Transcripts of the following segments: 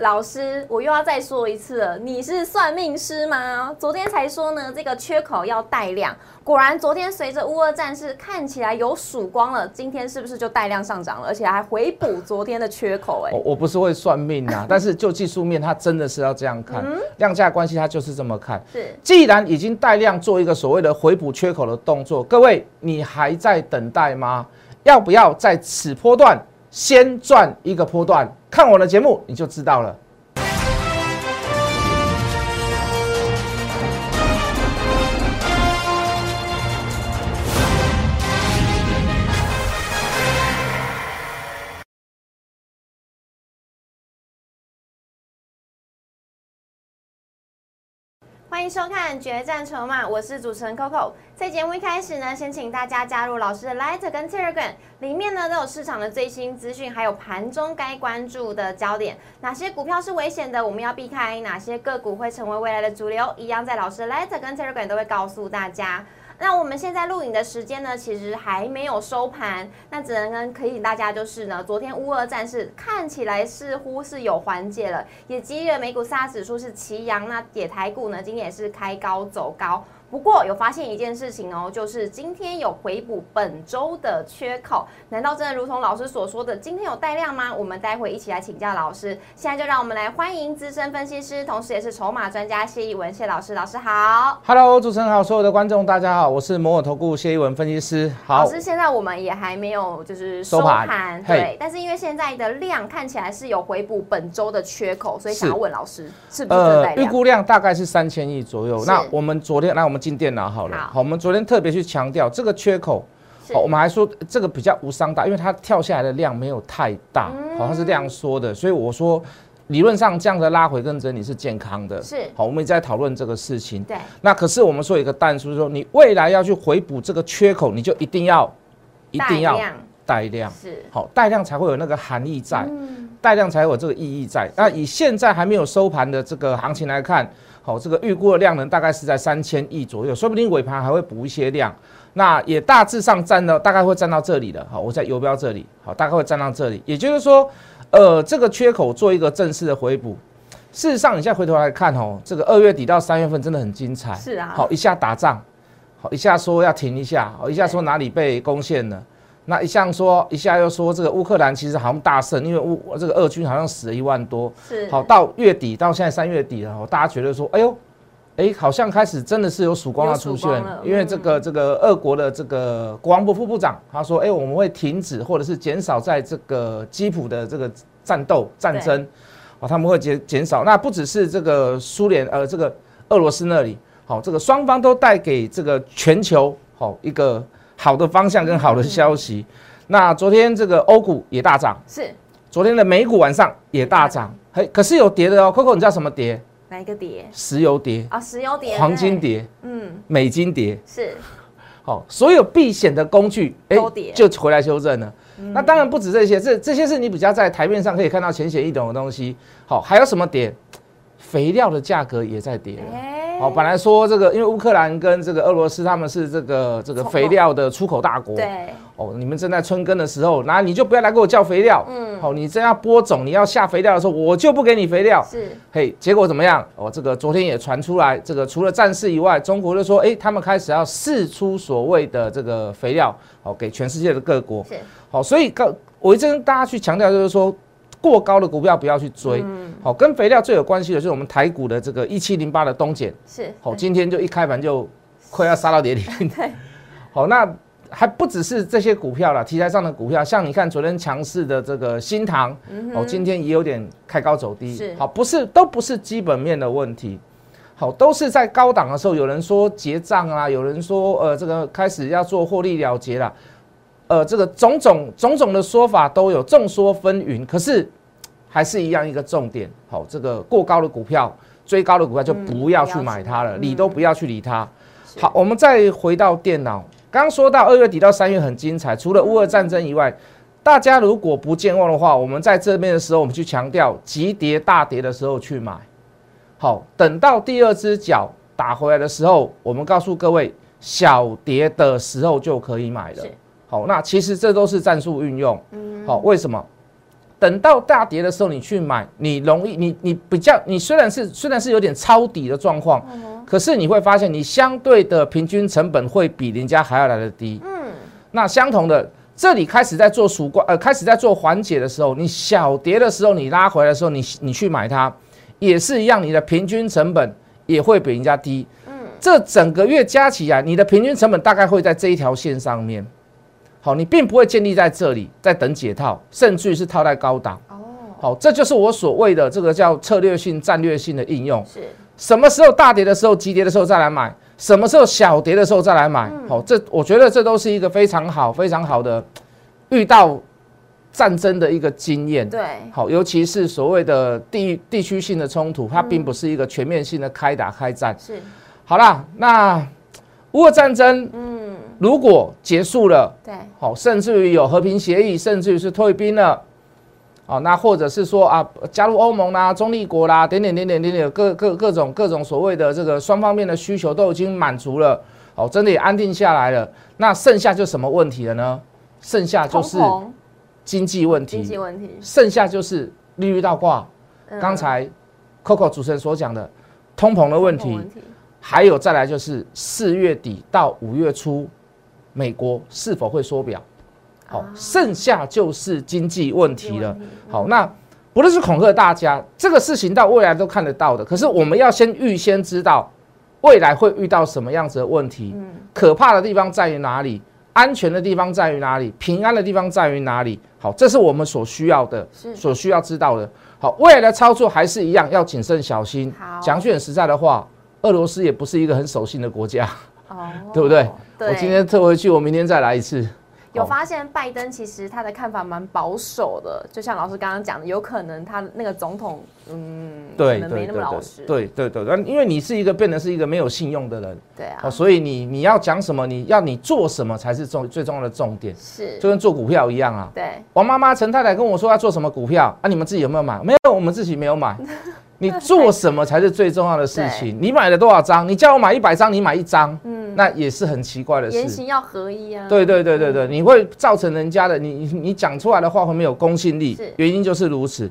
老师，我又要再说一次了，你是算命师吗？昨天才说呢，这个缺口要带量，果然昨天随着乌俄战事看起来有曙光了，今天是不是就带量上涨了，而且还回补昨天的缺口？哎，我我不是会算命啊，但是就技术面，它真的是要这样看，量价关系它就是这么看。是，既然已经带量做一个所谓的回补缺口的动作，各位你还在等待吗？要不要在此波段？先赚一个波段，看我的节目你就知道了。欢迎收看《决战筹码》，我是主持人 Coco。在节目一开始呢，先请大家加入老师的 Letter 跟 Telegram，里面呢都有市场的最新资讯，还有盘中该关注的焦点。哪些股票是危险的，我们要避开；哪些个股会成为未来的主流，一样在老师的 Letter 跟 Telegram 都会告诉大家。那我们现在录影的时间呢，其实还没有收盘，那只能跟提醒大家就是呢，昨天乌俄战事看起来似乎是有缓解了，也激励了美股三指数是齐扬，那野台股呢今天也是开高走高。不过有发现一件事情哦，就是今天有回补本周的缺口，难道真的如同老师所说的，今天有带量吗？我们待会一起来请教老师。现在就让我们来欢迎资深分析师，同时也是筹码专家谢一文谢老师。老师好，Hello，主持人好，所有的观众大家好，我是摩尔投顾谢一文分析师。好，老师，现在我们也还没有就是收盘，对，但是因为现在的量看起来是有回补本周的缺口，所以想要问老师，是不是呃预估量大概是三千亿左右。那我们昨天那我们。进电脑好了，好，我们昨天特别去强调这个缺口，好，我们还说这个比较无伤大，因为它跳下来的量没有太大，好，它是这样说的，所以我说理论上这样的拉回跟整理是健康的，是，好，我们一直在讨论这个事情，对，那可是我们说一个但书，说你未来要去回补这个缺口，你就一定要一定要带量，是，好，带量才会有那个含义在，带量才有这个意义在，那以现在还没有收盘的这个行情来看。好，这个预估的量能大概是在三千亿左右，说不定尾盘还会补一些量，那也大致上占到大概会占到这里的。好，我在游标这里，好，大概会占到这里。也就是说，呃，这个缺口做一个正式的回补。事实上，你现在回头来看哦，这个二月底到三月份真的很精彩。是啊。好，一下打仗，好，一下说要停一下，好，一下说哪里被攻陷了。那一向说，一下又说这个乌克兰其实好像大胜，因为乌这个俄军好像死了一万多。是。好，到月底到现在三月底了，大家觉得说，哎呦，哎，好像开始真的是有曙光要出现。因为这个这个俄国的这个国防部副部长他说，哎，我们会停止或者是减少在这个基辅的这个战斗战争，哦，他们会减减少。那不只是这个苏联呃这个俄罗斯那里，好，这个双方都带给这个全球好一个。好的方向跟好的消息，那昨天这个欧股也大涨，是。昨天的美股晚上也大涨，嘿，可是有跌的哦，Coco，你知道什么跌？哪一个跌？石油跌。啊，石油跌，黄金跌，嗯，美金跌，是，好，所有避险的工具哎就回来修正了。那当然不止这些，这这些是你比较在台面上可以看到浅显易懂的东西。好，还有什么跌？肥料的价格也在跌。哦，本来说这个，因为乌克兰跟这个俄罗斯他们是这个这个肥料的出口大国。对。哦，你们正在春耕的时候，那你就不要来给我叫肥料。嗯。好，你真要播种，你要下肥料的时候，我就不给你肥料。是。嘿，结果怎么样？哦，这个昨天也传出来，这个除了战事以外，中国就说，哎，他们开始要试出所谓的这个肥料，好，给全世界的各国。是。好，所以刚我一直跟大家去强调，就是说。过高的股票不要去追，好，跟肥料最有关系的就是我们台股的这个一七零八的东碱，是，好，今天就一开盘就快要杀到跌停，对，好，那还不只是这些股票了，题材上的股票，像你看昨天强势的这个新塘，哦，今天也有点开高走低，是，好，不是都不是基本面的问题，好，都是在高档的时候，有人说结账啊，有人说呃这个开始要做获利了结了。呃，这个种种种种的说法都有，众说纷纭。可是还是一样一个重点，好，这个过高的股票，追高的股票就不要去买它了，理都不要去理它。好，我们再回到电脑，刚刚说到二月底到三月很精彩，除了乌俄战争以外，大家如果不健忘的话，我们在这边的时候，我们去强调急跌大跌的时候去买。好，等到第二只脚打回来的时候，我们告诉各位，小跌的时候就可以买了。好，那其实这都是战术运用。嗯，好，为什么？等到大跌的时候你去买，你容易你你比较你虽然是虽然是有点抄底的状况，可是你会发现你相对的平均成本会比人家还要来的低。嗯，那相同的。这里开始在做曙光，呃，开始在做缓解的时候，你小跌的时候，你拉回来的时候，你你去买它，也是一样，你的平均成本也会比人家低。嗯，这整个月加起来，你的平均成本大概会在这一条线上面。好，你并不会建立在这里，在等解套，甚至于是套在高档。哦，好，这就是我所谓的这个叫策略性、战略性的应用。是，什么时候大跌的时候，急跌的时候再来买。什么时候小跌的时候再来买？好，这我觉得这都是一个非常好、非常好的遇到战争的一个经验。对，好，尤其是所谓的地地区性的冲突，它并不是一个全面性的开打开战。是，好啦，那乌俄战争，嗯，如果结束了，对，好，甚至于有和平协议，甚至于是退兵了。哦，那或者是说啊，加入欧盟啦、中立国啦，点点点点点点，各各各种各种所谓的这个双方面的需求都已经满足了，哦，真的也安定下来了。那剩下就什么问题了呢？剩下就是经济问题，经济问题，剩下就是利率倒挂。刚才 Coco 主持人所讲的通膨的问题，还有再来就是四月底到五月初，美国是否会缩表？好，剩下就是经济问题了。好，那不论是恐吓大家，这个事情到未来都看得到的。可是我们要先预先知道未来会遇到什么样子的问题。嗯，可怕的地方在于哪里？安全的地方在于哪里？平安的地方在于哪里？好，这是我们所需要的，所需要知道的。好，未来的操作还是一样，要谨慎小心。讲句很实在的话，俄罗斯也不是一个很守信的国家，哦，对不对？我今天退回去，我明天再来一次。有发现拜登其实他的看法蛮保守的，就像老师刚刚讲的，有可能他那个总统，嗯，对，可能没那么老实。对对对，因为你是一个变得是一个没有信用的人，对啊，所以你你要讲什么，你要你做什么才是重最重要的重点，是就跟做股票一样啊。对，王妈妈陈太太跟我说要做什么股票啊，你们自己有没有买？没有，我们自己没有买。你做什么才是最重要的事情？你买了多少张？你叫我买一百张，你买一张，嗯，那也是很奇怪的事。言行要合一啊。对对对对对，你会造成人家的你你讲出来的话会没有公信力，原因就是如此。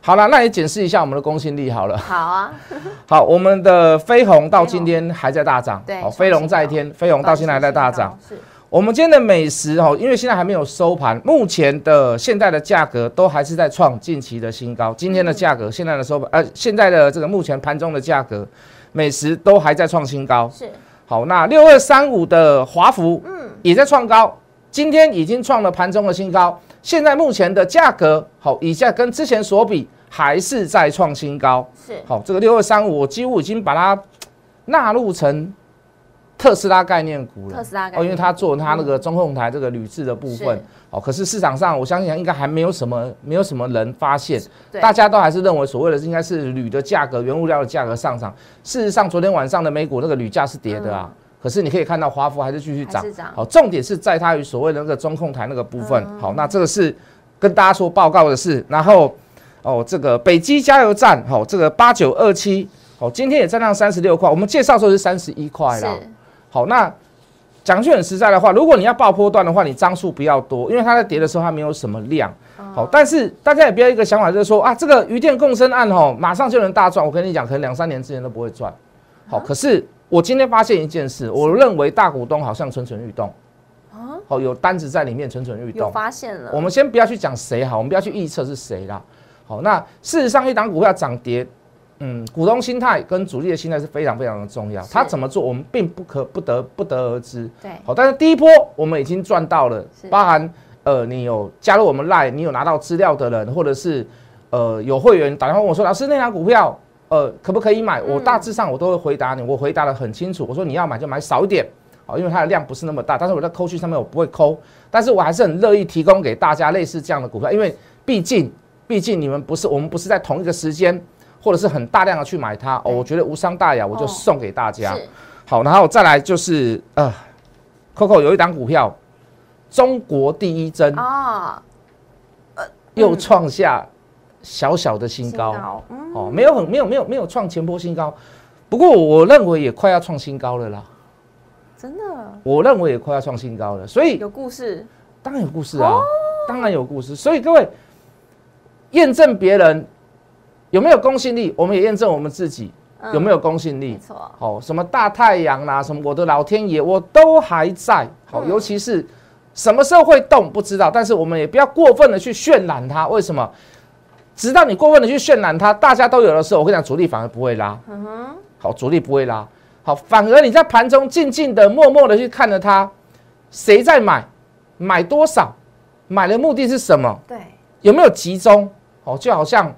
好了，那也检视一下我们的公信力好了。好啊。好，我们的飞鸿到今天还在大涨。对，飞龙在天，飞鸿到现在还在大涨。是。我们今天的美食哦，因为现在还没有收盘，目前的现在的价格都还是在创近期的新高。今天的价格，现在的收盘，呃，现在的这个目前盘中的价格，美食都还在创新高。是，好，那六二三五的华孚，嗯，也在创高，今天已经创了盘中的新高。现在目前的价格，好，以下跟之前所比，还是在创新高。是，好，这个六二三五，我几乎已经把它纳入成。特斯拉概念股了，特斯拉哦，因为它做它那个中控台这个铝制的部分，哦，可是市场上我相信应该还没有什么没有什么人发现，大家都还是认为所谓的应该是铝的价格、原物料的价格上涨。事实上，昨天晚上的美股那个铝价是跌的啊，可是你可以看到华孚还是继续涨。好，重点是在它与所谓的那个中控台那个部分。好，那这个是跟大家说报告的事，然后哦，这个北基加油站，好，这个八九二七，好，今天也在上三十六块，我们介绍时候是三十一块了。好，那讲句很实在的话，如果你要爆波段的话，你张数不要多，因为它在跌的时候它没有什么量。好，但是大家也不要一个想法，就是说啊，这个余电共生案吼，马上就能大赚。我跟你讲，可能两三年之前都不会赚。好，可是我今天发现一件事，我认为大股东好像蠢蠢欲动。啊？好，有单子在里面蠢蠢欲动。发现了。我们先不要去讲谁好，我们不要去预测是谁啦。好，那事实上一档股票涨跌。嗯，股东心态跟主力的心态是非常非常的重要。他怎么做，我们并不可不得不得而知。对，好，但是第一波我们已经赚到了，包含呃，你有加入我们 Line，你有拿到资料的人，或者是呃有会员打电话问我说，老师那张股票呃可不可以买？我大致上我都会回答你，我回答的很清楚。我说你要买就买少一点，好，因为它的量不是那么大。但是我在扣去上面我不会抠，但是我还是很乐意提供给大家类似这样的股票，因为毕竟毕竟你们不是我们不是在同一个时间。或者是很大量的去买它哦，我觉得无伤大雅，我就送给大家。好，然后再来就是呃，Coco 有一档股票，中国第一针啊，呃，又创下小小的新高哦，没有很没有没有没有创前波新高，不过我认为也快要创新高了啦。真的？我认为也快要创新高了，所以有故事，当然有故事啊，当然有故事。所以各位。验证别人有没有公信力，我们也验证我们自己有没有公信力。没错，好，什么大太阳啦，什么我的老天爷，我都还在。好，嗯尤其是什么时候会动不知道，但是我们也不要过分的去渲染它。为什么？直到你过分的去渲染它，大家都有的时候，我跟你讲，主力反而不会拉。嗯哼，好，主力不会拉。好，反而你在盘中静静的、默默的去看着它，谁在买，买多少，买的目的是什么？对，有没有集中？哦，就好像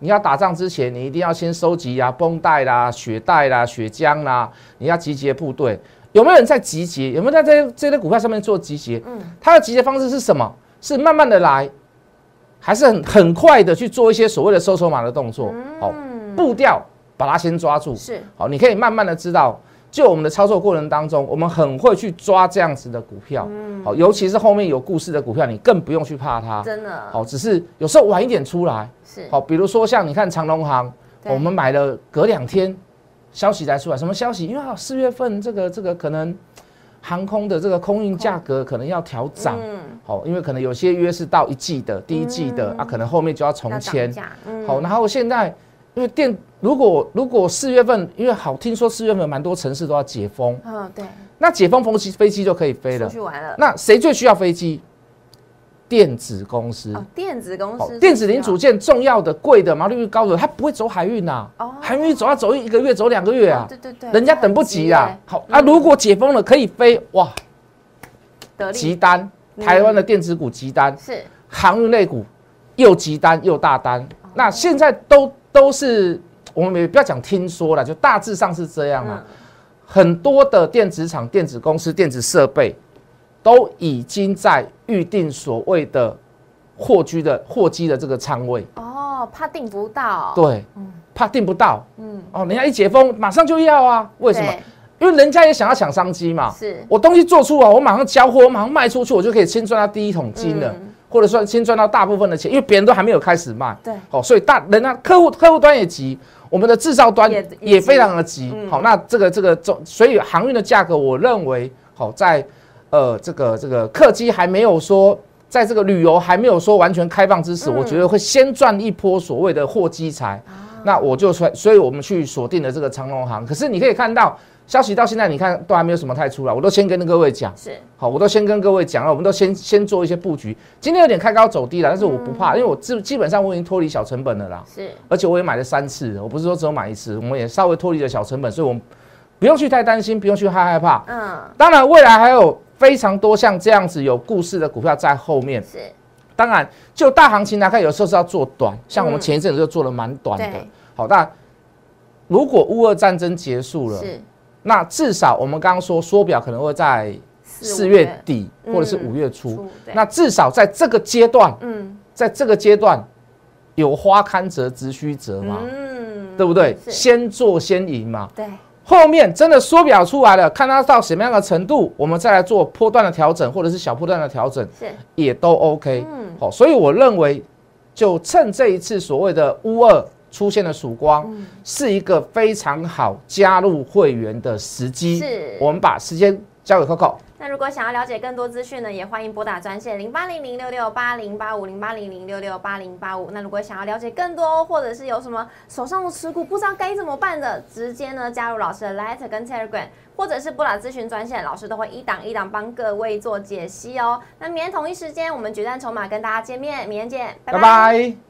你要打仗之前，你一定要先收集呀、绷带啦、血带啦、血浆啦，你要集结部队。有没有人在集结？有没有在这这类股票上面做集结？嗯，它的集结方式是什么？是慢慢的来，还是很很快的去做一些所谓的收筹码的动作？好、嗯，步调把它先抓住。是，好，你可以慢慢的知道，就我们的操作过程当中，我们很会去抓这样子的股票。嗯，好，尤其是后面有故事的股票，你更不用去怕它。真的，好，只是有时候晚一点出来。是，好，比如说像你看长隆行，我们买了隔两天消息才出来，什么消息？因为啊四月份这个这个可能航空的这个空运价格可能要调涨。嗯，好，因为可能有些约是到一季的，第一季的、嗯啊，可能后面就要重签。嗯，好，然后现在因为电如果如果四月份，因为好听说四月份蛮多城市都要解封，嗯，对，那解封飞机飞机就可以飞出了。去玩了，那谁最需要飞机？电子公司。哦，电子公好司，电子零组，件重要的、贵的、毛利率高的，它不会走海运呐、哦。海运走要走一个月、走两个月啊，对对对，人家等不及啊。很。好啊，如果解封了可以飞，哇，得急单，嗯。台湾的电子股急单，是，航运类股又急单又大单。哦。那现在都都是我们也不要讲听说了，就大致上是这样啊。嗯，很多的电子厂、电子公司、电子设备都已经在预定所谓的货居的货机的这个仓位。哦，怕订不到，，对嗯，怕订不到。嗯，哦，人家一解封马上就要啊，为什么？因为人家也想要抢商机嘛。是，我东西做出来，我马上交货，我马上卖出去，我就可以先赚到第一桶金了，嗯或者说先赚到大部分的钱，因为别人都还没有开始卖。对，好、所以大人家客户客户端也急，我们的制造端也非常的急。嗯好、那这个这个中，所以航运的价格，我认为好、在呃这个这个客机还没有说。在这个旅游还没有说完全开放之时，嗯我觉得会先赚一波所谓的货机财。那我就说，所以我们去锁定了这个长隆航。可是你可以看到，消息到现在你看都还没有什么太出来，我都先跟各位讲，是，好，我都先跟各位讲了，我们都先先做一些布局。今天有点开高走低了，但是我不怕，因为我基基本上我已经脱离小成本了啦，是，而且我也买了三次，我不是说只有买一次，我们也稍微脱离了小成本，所以我们不用去太担心，不用去害害怕。嗯，当然，未来还有非常多像这样子有故事的股票在后面。是，当然，就大行情来看，有时候是要做短，像我们前一阵子就做了蛮短的。对。好，那如果乌俄战争结束了，是，那至少我们刚刚说缩表可能会在四月底嗯或者是五月初，那至少在这个阶段，嗯在这个阶段有花堪折直须折嘛，嗯，对不对？先做先赢嘛。对，后面真的缩表出来了，看它到什么样的程度，我们再来做波段的调整，或者是小波段的调整，是，也都 OK。嗯，好、所以我认为，就趁这一次所谓的乌二出现了曙光，嗯是一个非常好加入会员的时机。是我们把时间交给 Coco。那如果想要了解更多资讯呢，也欢迎拨打专线零八零零六六八零八五零八零零六六八零八五。那如果想要了解更多，或者是有什么手上的持股不知道该怎么办的，直接呢加入老师的 Letter 跟 Telegram，或者是拨打咨询专线，老师都会一档一档帮各位做解析哦。那明天同一时间，我们决战筹码跟大家见面，明天见，拜拜拜。拜。